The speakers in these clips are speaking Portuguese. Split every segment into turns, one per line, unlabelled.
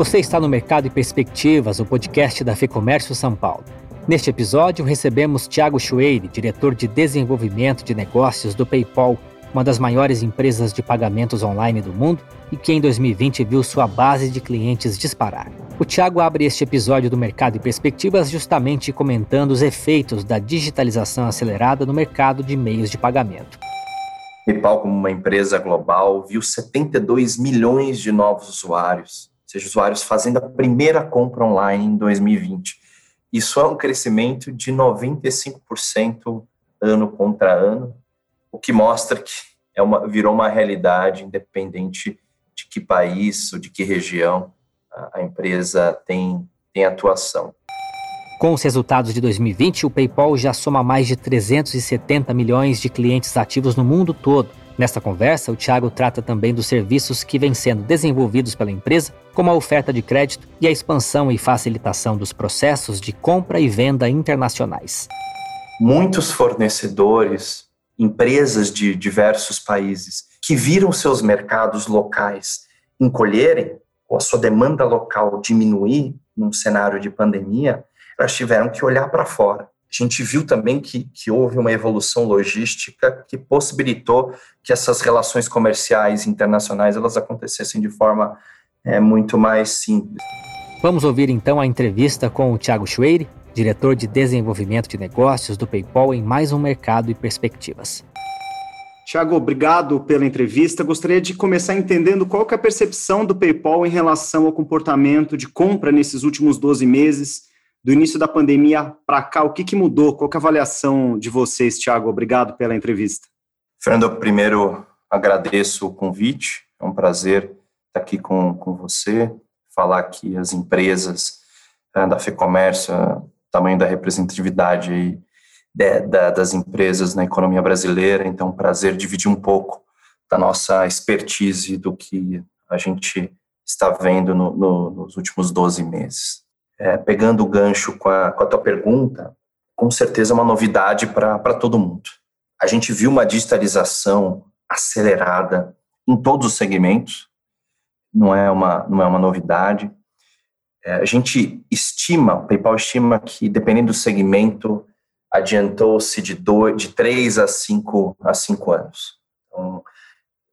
Você está no Mercado e Perspectivas, o podcast da FEComércio São Paulo. Neste episódio, recebemos Tiago Chueire, diretor de desenvolvimento de negócios do PayPal, uma das maiores empresas de pagamentos online do mundo e que em 2020 viu sua base de clientes disparar. O Tiago abre este episódio do Mercado e Perspectivas justamente comentando os efeitos da digitalização acelerada no mercado de meios de pagamento.
PayPal, como uma empresa global, viu 72 milhões de novos usuários seja, usuários fazendo a primeira compra online em 2020. Isso é um crescimento de 95% ano contra ano, o que mostra que é uma, virou uma realidade independente de que país ou de que região a empresa tem, tem atuação.
Com os resultados de 2020, o PayPal já soma mais de 370 milhões de clientes ativos no mundo todo Nesta conversa, o Thiago trata também dos serviços que vêm sendo desenvolvidos pela empresa, como a oferta de crédito e a expansão e facilitação dos processos de compra e venda internacionais.
Muitos fornecedores, empresas de diversos países que viram seus mercados locais encolherem ou a sua demanda local diminuir num cenário de pandemia, elas tiveram que olhar para fora a gente viu também que, que houve uma evolução logística que possibilitou que essas relações comerciais internacionais elas acontecessem de forma é, muito mais simples.
Vamos ouvir então a entrevista com o Thiago Schweire, diretor de desenvolvimento de negócios do PayPal em mais um mercado e perspectivas.
Tiago, obrigado pela entrevista. Gostaria de começar entendendo qual é a percepção do PayPal em relação ao comportamento de compra nesses últimos 12 meses do início da pandemia para cá, o que, que mudou? Qual é a avaliação de vocês, Thiago? Obrigado pela entrevista.
Fernando, primeiro agradeço o convite, é um prazer estar aqui com, com você, falar que as empresas uh, da FEComércio, uh, tamanho da representatividade aí, de, da, das empresas na economia brasileira, então é um prazer dividir um pouco da nossa expertise do que a gente está vendo no, no, nos últimos 12 meses é, pegando o gancho com a, com a tua pergunta, com certeza é uma novidade para todo mundo. A gente viu uma digitalização acelerada em todos os segmentos, não é uma, não é uma novidade. É, a gente estima, o PayPal estima que, dependendo do segmento, adiantou-se de, de 3 a 5 a cinco anos. Então,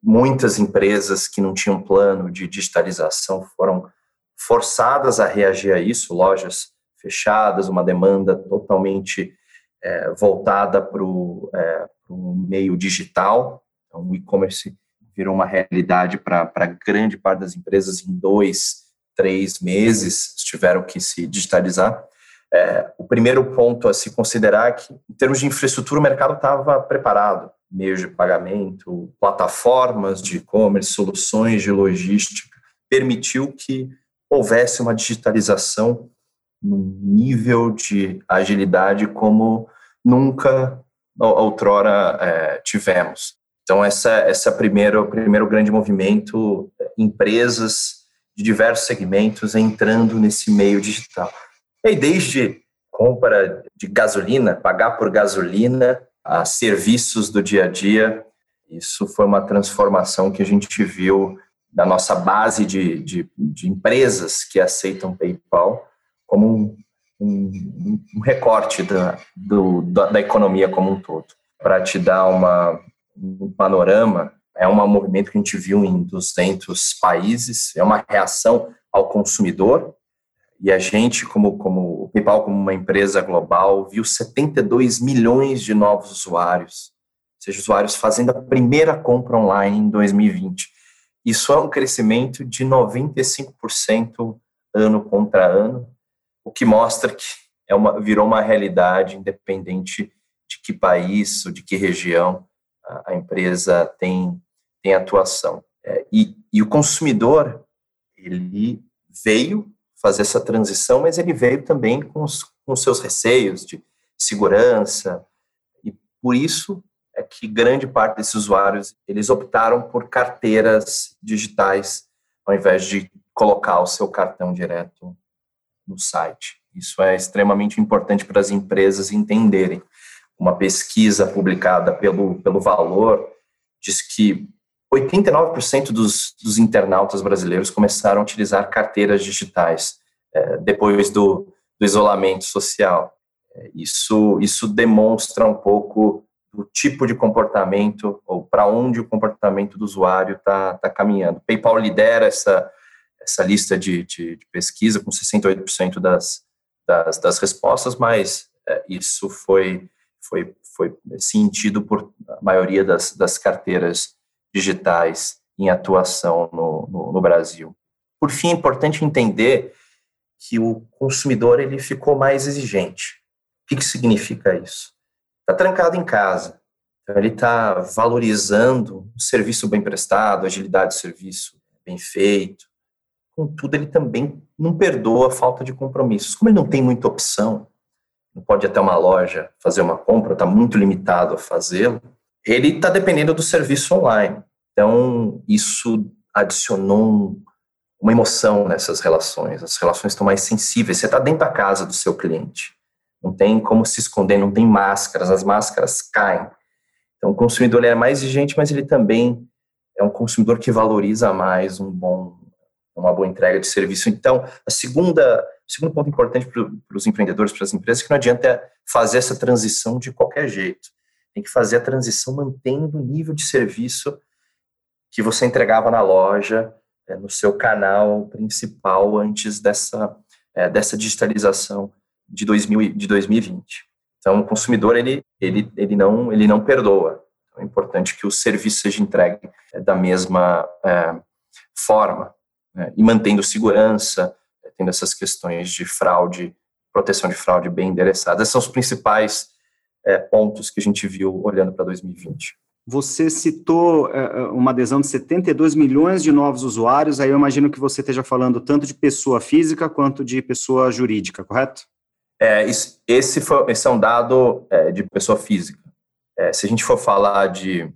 muitas empresas que não tinham plano de digitalização foram forçadas a reagir a isso, lojas fechadas, uma demanda totalmente é, voltada para o é, meio digital. Então, o e-commerce virou uma realidade para grande parte das empresas em dois, três meses, tiveram que se digitalizar. É, o primeiro ponto a se considerar é que, em termos de infraestrutura, o mercado estava preparado. Meios de pagamento, plataformas de e-commerce, soluções de logística, permitiu que houvesse uma digitalização num nível de agilidade como nunca outrora é, tivemos. Então, essa, essa primeiro, o primeiro grande movimento, empresas de diversos segmentos entrando nesse meio digital. E desde compra de gasolina, pagar por gasolina, a serviços do dia a dia, isso foi uma transformação que a gente viu da nossa base de, de, de empresas que aceitam PayPal como um, um, um recorte da, do, da, da, economia como um todo. Para te dar uma, um panorama, é um movimento que a gente viu em 200 países, é uma reação ao consumidor, e a gente, como, como o PayPal, como uma empresa global, viu 72 milhões de novos usuários, ou seja, usuários fazendo a primeira compra online em 2020. Isso é um crescimento de 95% ano contra ano, o que mostra que é uma, virou uma realidade independente de que país ou de que região a, a empresa tem, tem atuação. É, e, e o consumidor, ele veio fazer essa transição, mas ele veio também com os, com seus receios de segurança, e por isso é que grande parte desses usuários eles optaram por carteiras digitais ao invés de colocar o seu cartão direto no site. Isso é extremamente importante para as empresas entenderem. Uma pesquisa publicada pelo, pelo Valor diz que 89% dos, dos, internautas brasileiros começaram a utilizar carteiras digitais é, depois do, do, isolamento social. É, isso, isso demonstra um pouco do tipo de comportamento ou para onde o comportamento do usuário está tá caminhando. PayPal lidera essa, essa lista de, de, de pesquisa com 68% das, das, das, respostas, mas é, isso foi, foi, foi sentido por a maioria das, das carteiras digitais em atuação no, no, no Brasil. Por fim, é importante entender que o consumidor ele ficou mais exigente. O que, que significa isso? Está trancado em casa, então ele está valorizando o serviço bem prestado, a agilidade do serviço bem feito. Contudo, ele também não perdoa a falta de compromissos. Como ele não tem muita opção, não pode até uma loja fazer uma compra, está muito limitado a fazê-lo, ele está dependendo do serviço online. Então, isso adicionou um, uma emoção nessas relações. As relações estão mais sensíveis. Você está dentro da casa do seu cliente. Não tem como se esconder, não tem máscaras, as máscaras caem. Então, o consumidor é mais exigente, mas ele também é um consumidor que valoriza mais um bom, uma boa entrega de serviço. Então, a segunda, o segundo ponto importante para os empreendedores, para as empresas, é que não adianta fazer essa transição de qualquer jeito tem que fazer a transição mantendo o nível de serviço que você entregava na loja, é, no seu canal principal antes dessa, é, dessa digitalização de, 2000, de 2020. Então, o consumidor, ele, ele, ele, não, ele não perdoa. Então, é importante que o serviço seja entregue é, da mesma é, forma né, e mantendo segurança, é, tendo essas questões de fraude, proteção de fraude bem endereçadas. Esses são os principais é, pontos que a gente viu olhando para 2020.
Você citou é, é, uma adesão de 72 milhões de novos usuários, aí eu imagino que você esteja falando tanto de pessoa física quanto de pessoa jurídica, correto?
É, esse, foi, esse é um dado é, de pessoa física. É, se a gente for falar de,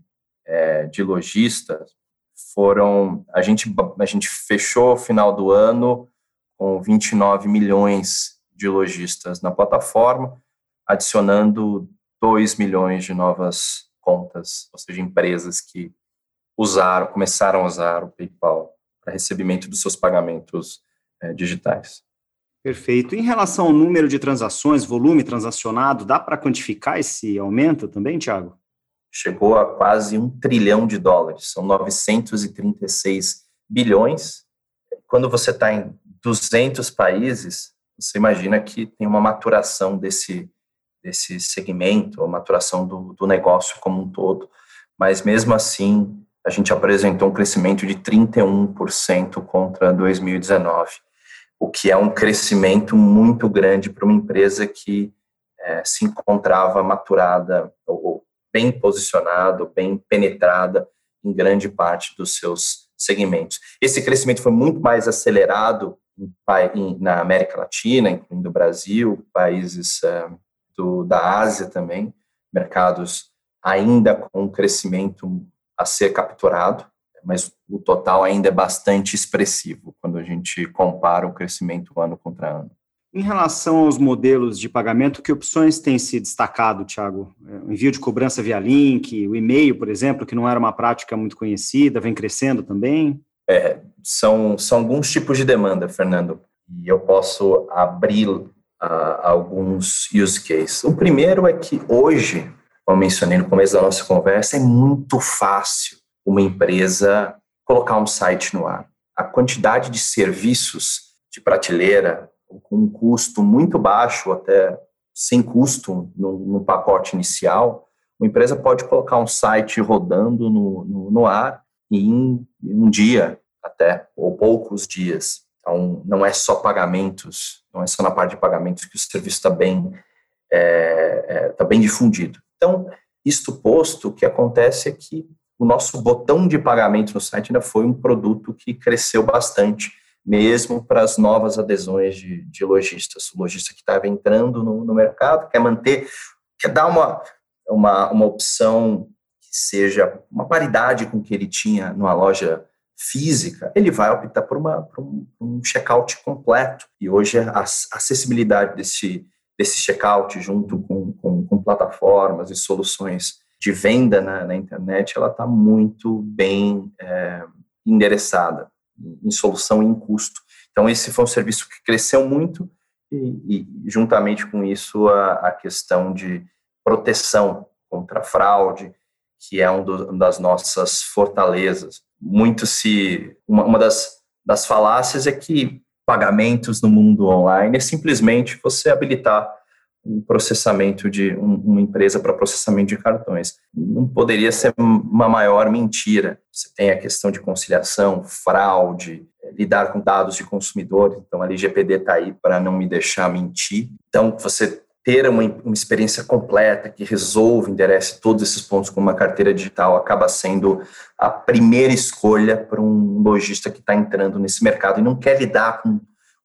é, de lojistas, foram a gente, a gente fechou o final do ano com 29 milhões de lojistas na plataforma, adicionando 2 milhões de novas contas, ou seja, empresas que usaram, começaram a usar o PayPal para recebimento dos seus pagamentos é, digitais.
Perfeito. Em relação ao número de transações, volume transacionado, dá para quantificar esse aumento também, Tiago?
Chegou a quase um trilhão de dólares, são 936 bilhões. Quando você está em 200 países, você imagina que tem uma maturação desse, desse segmento, a maturação do, do negócio como um todo, mas mesmo assim a gente apresentou um crescimento de 31% contra 2019, o que é um crescimento muito grande para uma empresa que é, se encontrava maturada ou bem posicionada, bem penetrada em grande parte dos seus segmentos. Esse crescimento foi muito mais acelerado na América Latina, incluindo o Brasil, países é, do, da Ásia também, mercados ainda com um crescimento a ser capturado, mas o total ainda é bastante expressivo a gente compara o crescimento ano contra ano.
Em relação aos modelos de pagamento, que opções têm se destacado, Thiago? É, o envio de cobrança via link, o e-mail, por exemplo, que não era uma prática muito conhecida, vem crescendo também?
É, são, são alguns tipos de demanda, Fernando, e eu posso abrir alguns use cases. O primeiro é que hoje, como mencionei no começo da nossa conversa, é muito fácil uma empresa colocar um site no ar. A quantidade de serviços de prateleira com um custo muito baixo, até sem custo no, pacote inicial, uma empresa pode colocar um site rodando no, no, no ar em um dia até, ou poucos dias. Então, não é só pagamentos, não é só na parte de pagamentos que o serviço está bem, é, é, tá bem difundido. Então, isto posto, o que acontece é que o nosso botão de pagamento no site ainda foi um produto que cresceu bastante, mesmo para as novas adesões de, de lojistas. O lojista que estava entrando no, no, mercado quer manter, quer dar uma, uma, uma opção que seja uma paridade com o que ele tinha numa loja física, ele vai optar por, uma, por um, um checkout completo. E hoje a acessibilidade desse, desse checkout junto com, com, com, plataformas e soluções de venda na, na internet, ela está muito bem é, endereçada em solução e em custo. Então, esse foi um serviço que cresceu muito e, e juntamente com isso, a, a, questão de proteção contra fraude, que é um do, uma das nossas fortalezas. Muito se... Uma, uma das, das falácias é que pagamentos no mundo online é simplesmente você habilitar um processamento de um, uma empresa para processamento de cartões. Não poderia ser uma maior mentira. Você tem a questão de conciliação, fraude, é, lidar com dados de consumidores. Então, a LGPD está aí para não me deixar mentir. Então, você ter uma, uma experiência completa que resolve, enderece todos esses pontos com uma carteira digital acaba sendo a primeira escolha para um lojista que está entrando nesse mercado e não quer lidar com,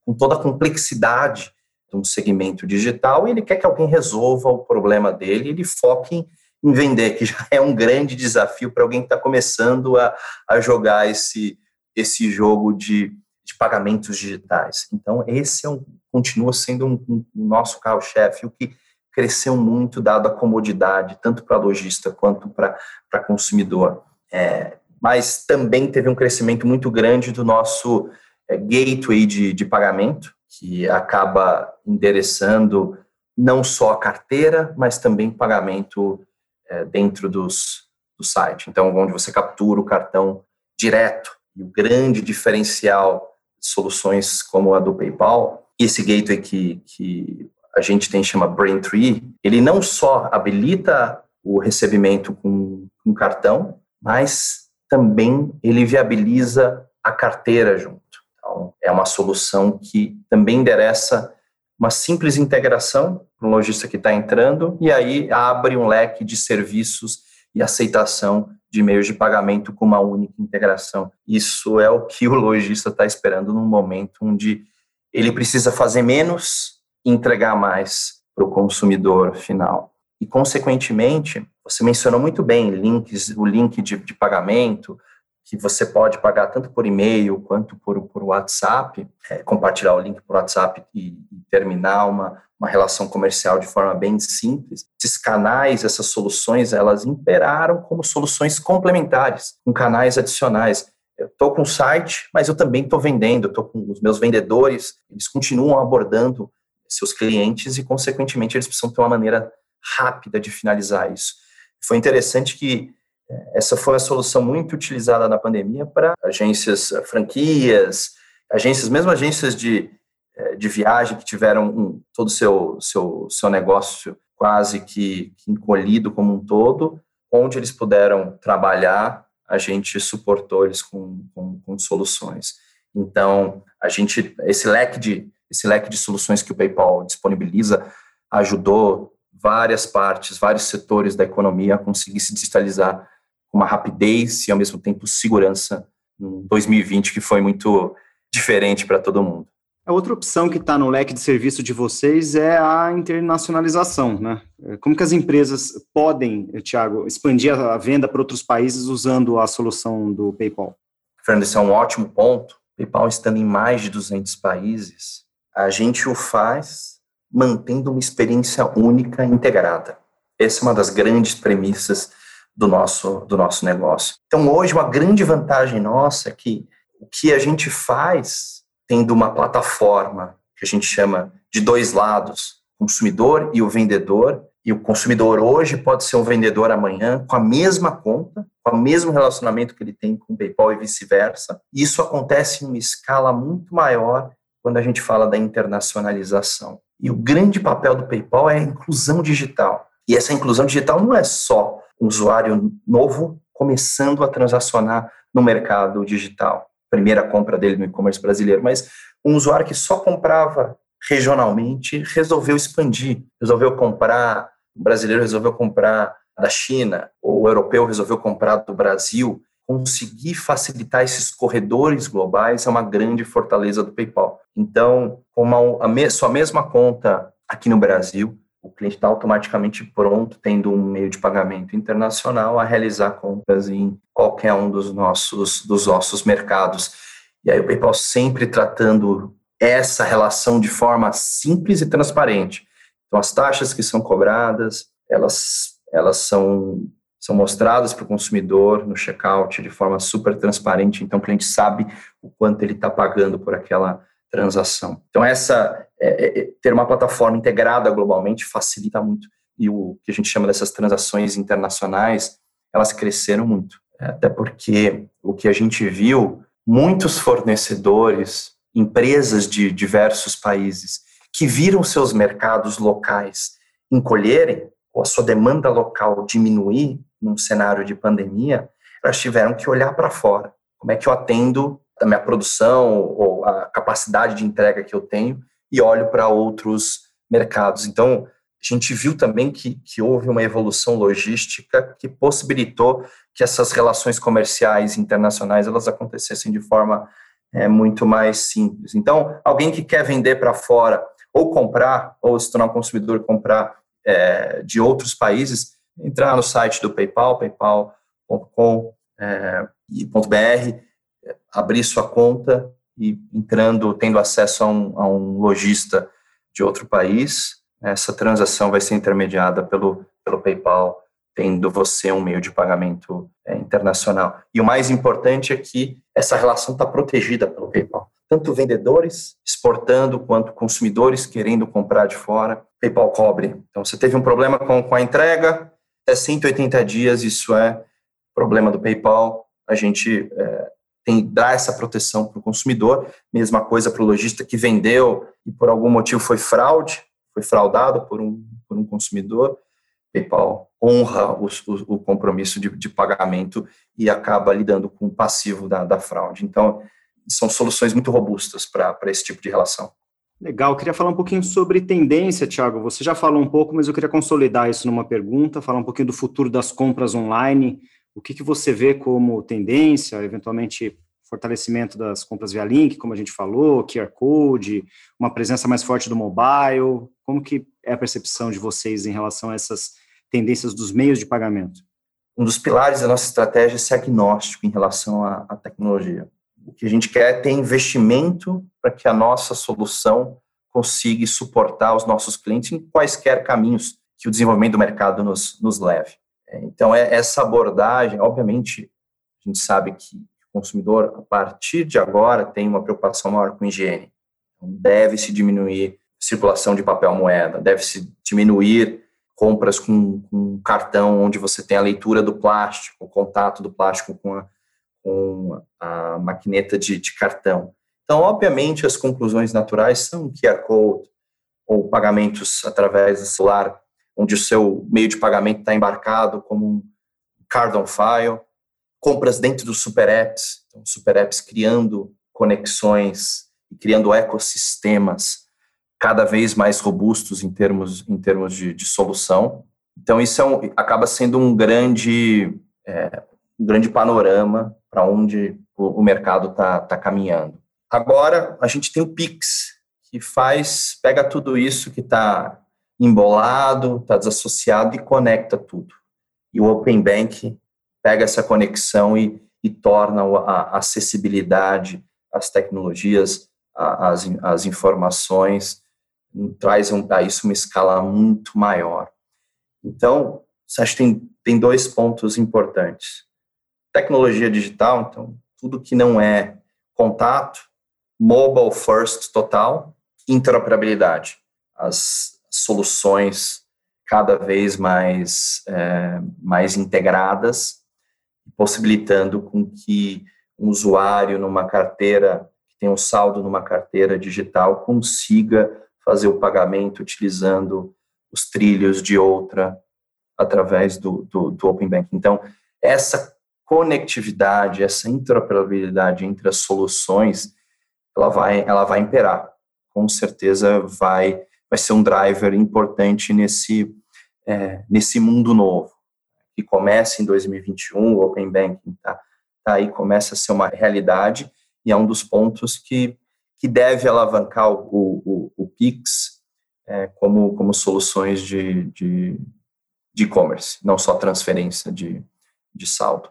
com toda a complexidade de um segmento digital e ele quer que alguém resolva o problema dele ele foque em, em vender, que já é um grande desafio para alguém que está começando a, a jogar esse, esse jogo de, de pagamentos digitais. Então, esse é um, continua sendo um, um, um nosso carro-chefe, o que cresceu muito dado a comodidade, tanto para lojista quanto para consumidor. É, mas também teve um crescimento muito grande do nosso é, gateway de, de pagamento, que acaba endereçando não só a carteira, mas também pagamento é, dentro dos, do site. Então, onde você captura o cartão direto. E o grande diferencial de soluções como a do PayPal, esse gateway que, que a gente tem chama Braintree, ele não só habilita o recebimento com um cartão, mas também ele viabiliza a carteira junto. É uma solução que também endereça uma simples integração para um lojista que está entrando e aí abre um leque de serviços e aceitação de meios de pagamento com uma única integração. Isso é o que o lojista está esperando num momento onde ele precisa fazer menos e entregar mais para o consumidor final. E, consequentemente, você mencionou muito bem links, o link de, de pagamento, que você pode pagar tanto por e-mail quanto por, por WhatsApp, é, compartilhar o link por WhatsApp e, e terminar uma, uma relação comercial de forma bem simples. Esses canais, essas soluções, elas imperaram como soluções complementares, com canais adicionais. Eu estou com o site, mas eu também estou vendendo, estou com os meus vendedores, eles continuam abordando seus clientes e, consequentemente, eles precisam ter uma maneira rápida de finalizar isso. Foi interessante que essa foi uma solução muito utilizada na pandemia para agências, eh, franquias, agências, mesmo agências de, eh, de viagem que tiveram um, todo o seu, seu, seu negócio quase que, que encolhido como um todo, onde eles puderam trabalhar, a gente suportou eles com, com, com soluções. Então, a gente, esse leque de esse leque de soluções que o PayPal disponibiliza ajudou várias partes, vários setores da economia a conseguir se digitalizar uma rapidez e ao mesmo tempo segurança em 2020 que foi muito diferente para todo mundo.
A outra opção que está no leque de serviço de vocês é a internacionalização, né? Como que as empresas podem, Tiago, expandir a venda para outros países usando a solução do PayPal?
Fernando, esse é um ótimo ponto. PayPal estando em mais de 200 países, a gente o faz mantendo uma experiência única integrada. Essa é uma das grandes premissas do nosso, do nosso negócio. Então, hoje, uma grande vantagem nossa é que o que a gente faz tendo uma plataforma que a gente chama de dois lados, o consumidor e o vendedor, e o consumidor hoje pode ser um vendedor amanhã com a mesma conta, com o mesmo relacionamento que ele tem com o PayPal e vice-versa. Isso acontece em uma escala muito maior quando a gente fala da internacionalização. E o grande papel do PayPal é a inclusão digital. E essa inclusão digital não é só um usuário novo começando a transacionar no mercado digital. Primeira compra dele no e-commerce brasileiro, mas um usuário que só comprava regionalmente resolveu expandir, resolveu comprar, o brasileiro resolveu comprar da China, ou o europeu resolveu comprar do Brasil. Conseguir facilitar esses corredores globais é uma grande fortaleza do PayPal. Então, com uma, a me, sua mesma conta aqui no Brasil, o cliente está automaticamente pronto, tendo um meio de pagamento internacional, a realizar compras em qualquer um dos nossos, dos nossos mercados. E aí o PayPal sempre tratando essa relação de forma simples e transparente. Então, as taxas que são cobradas, elas, elas são são mostradas para o consumidor no checkout de forma super transparente, então o cliente sabe o quanto ele está pagando por aquela transação. Então, essa é, é, ter uma plataforma integrada globalmente facilita muito. E o que a gente chama dessas transações internacionais, elas cresceram muito. Até porque o que a gente viu, muitos fornecedores, empresas de diversos países, que viram seus mercados locais encolherem, ou a sua demanda local diminuir num cenário de pandemia, elas tiveram que olhar para fora. Como é que eu atendo a minha produção ou a capacidade de entrega que eu tenho e olho para outros mercados. Então, a gente viu também que, que houve uma evolução logística que possibilitou que essas relações comerciais internacionais elas acontecessem de forma é, muito mais simples. Então, alguém que quer vender para fora ou comprar, ou se tornar um consumidor comprar é, de outros países, entrar no site do PayPal, paypal.com.br, é, abrir sua conta e entrando, tendo acesso a um, a um lojista de outro país, essa transação vai ser intermediada pelo, pelo PayPal, tendo você um meio de pagamento é, internacional. E o mais importante é que essa relação está protegida pelo PayPal tanto vendedores exportando quanto consumidores querendo comprar de fora, PayPal cobre. Então, você teve um problema com, com a entrega, é 180 dias, isso é problema do PayPal. A gente é, tem dá essa proteção para o consumidor, mesma coisa para o lojista que vendeu e por algum motivo foi fraude, foi fraudado por um, por um consumidor. PayPal honra o, o, o compromisso de, de, pagamento e acaba lidando com o passivo da, da fraude. Então, são soluções muito robustas para esse tipo de relação.
Legal, eu queria falar um pouquinho sobre tendência, Thiago. Você já falou um pouco, mas eu queria consolidar isso numa pergunta, falar um pouquinho do futuro das compras online. O que, que você vê como tendência, eventualmente fortalecimento das compras via link, como a gente falou, QR Code, uma presença mais forte do mobile. Como que é a percepção de vocês em relação a essas tendências dos meios de pagamento?
Um dos pilares da nossa estratégia é ser agnóstico em relação à, à tecnologia. O que a gente quer é ter investimento para que a nossa solução consiga suportar os nossos clientes em quaisquer caminhos que o desenvolvimento do mercado nos, nos leve. Então, é essa abordagem, obviamente, a gente sabe que o consumidor, a partir de agora, tem uma preocupação maior com higiene. Então, deve-se diminuir circulação de papel moeda, deve-se diminuir compras com, com cartão onde você tem a leitura do plástico, o contato do plástico com a, com a maquineta de, de cartão. Então, obviamente, as conclusões naturais são QR Code ou pagamentos através do celular, onde o seu meio de pagamento está embarcado como um card on file, compras dentro dos super apps, então, super apps criando conexões e criando ecossistemas cada vez mais robustos em termos, em termos de, de solução. Então, isso é um, acaba sendo um grande, é, um grande panorama para onde o, o mercado está tá caminhando. Agora, a gente tem o Pix, que faz, pega tudo isso que está embolado, está desassociado e conecta tudo. E o Open Bank pega essa conexão e, e torna a acessibilidade às tecnologias, às, informações, traz um, a isso uma escala muito maior. Então, acho que tem, tem dois pontos importantes tecnologia digital, então tudo que não é contato, mobile first total, interoperabilidade. As soluções cada vez mais, é, mais integradas, possibilitando com que um usuário numa carteira, que tem um saldo numa carteira digital, consiga fazer o pagamento utilizando os trilhos de outra através do, do, do Open Banking. Então, essa conectividade, essa interoperabilidade entre as soluções, ela vai, ela vai imperar. Com certeza vai, vai ser um driver importante nesse, é, nesse mundo novo, que começa em 2021, o Open Banking está tá aí, começa a ser uma realidade, e é um dos pontos que, que deve alavancar o, o, o PIX é, como, como soluções de, de, de e-commerce, não só transferência de, de saldo.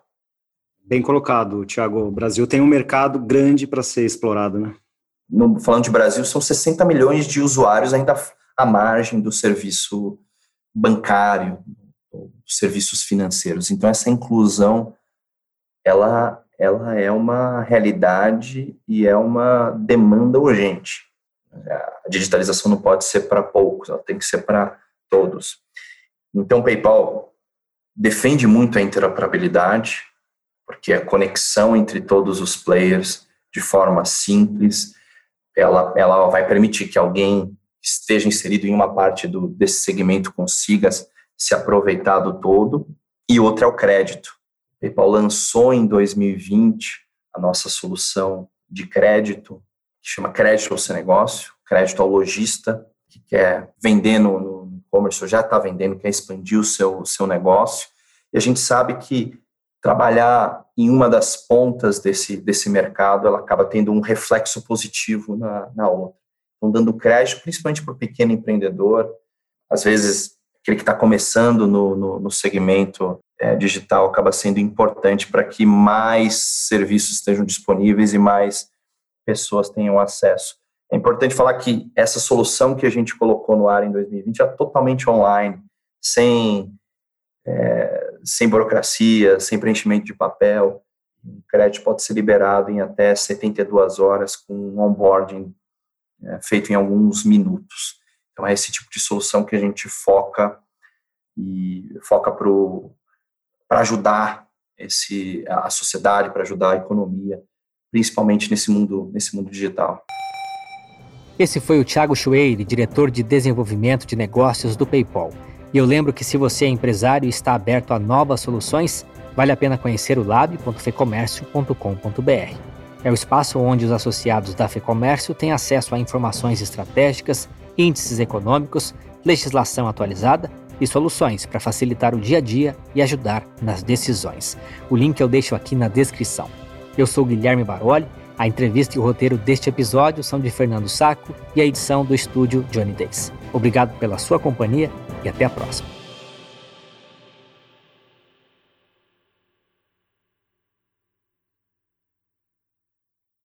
Bem colocado, Tiago. O Brasil tem um mercado grande para ser explorado, né?
No, falando de Brasil, são 60 milhões de usuários ainda à margem do serviço bancário, serviços financeiros. Então essa inclusão ela ela é uma realidade e é uma demanda urgente. A digitalização não pode ser para poucos, ela tem que ser para todos. Então, o PayPal defende muito a interoperabilidade, porque a conexão entre todos os players de forma simples, ela, ela vai permitir que alguém esteja inserido em uma parte do, desse segmento consiga se aproveitar do todo, e outra é o crédito. O PayPal lançou em 2020 a nossa solução de crédito, que chama Crédito ao Seu Negócio, crédito ao lojista, que quer vender no, no e-commerce, ou já está vendendo, quer expandir o seu, seu negócio. E a gente sabe que trabalhar em uma das pontas desse, desse mercado, ela acaba tendo um reflexo positivo na, na outra. Então, dando crédito, principalmente para o pequeno empreendedor, às vezes aquele que está começando no, no, no segmento é, digital acaba sendo importante para que mais serviços estejam disponíveis e mais pessoas tenham acesso. É importante falar que essa solução que a gente colocou no ar em 2020 é totalmente online, sem, é, sem burocracia, sem preenchimento de papel. O crédito pode ser liberado em até 72 horas com um onboarding é, feito em alguns minutos. Então é esse tipo de solução que a gente foca e foca para ajudar esse, a sociedade, para ajudar a economia, principalmente nesse mundo, nesse mundo digital.
Esse foi o Thiago Chueire, diretor de desenvolvimento de negócios do PayPal. E eu lembro que se você é empresário e está aberto a novas soluções, vale a pena conhecer o lab.fecomércio.com.br. É o espaço onde os associados da Fecomércio têm acesso a informações estratégicas, índices econômicos, legislação atualizada e soluções para facilitar o dia a dia e ajudar nas decisões. O link eu deixo aqui na descrição. Eu sou Guilherme Baroli a entrevista e o roteiro deste episódio são de Fernando Saco e a edição do estúdio Johnny Days. Obrigado pela sua companhia e até a próxima.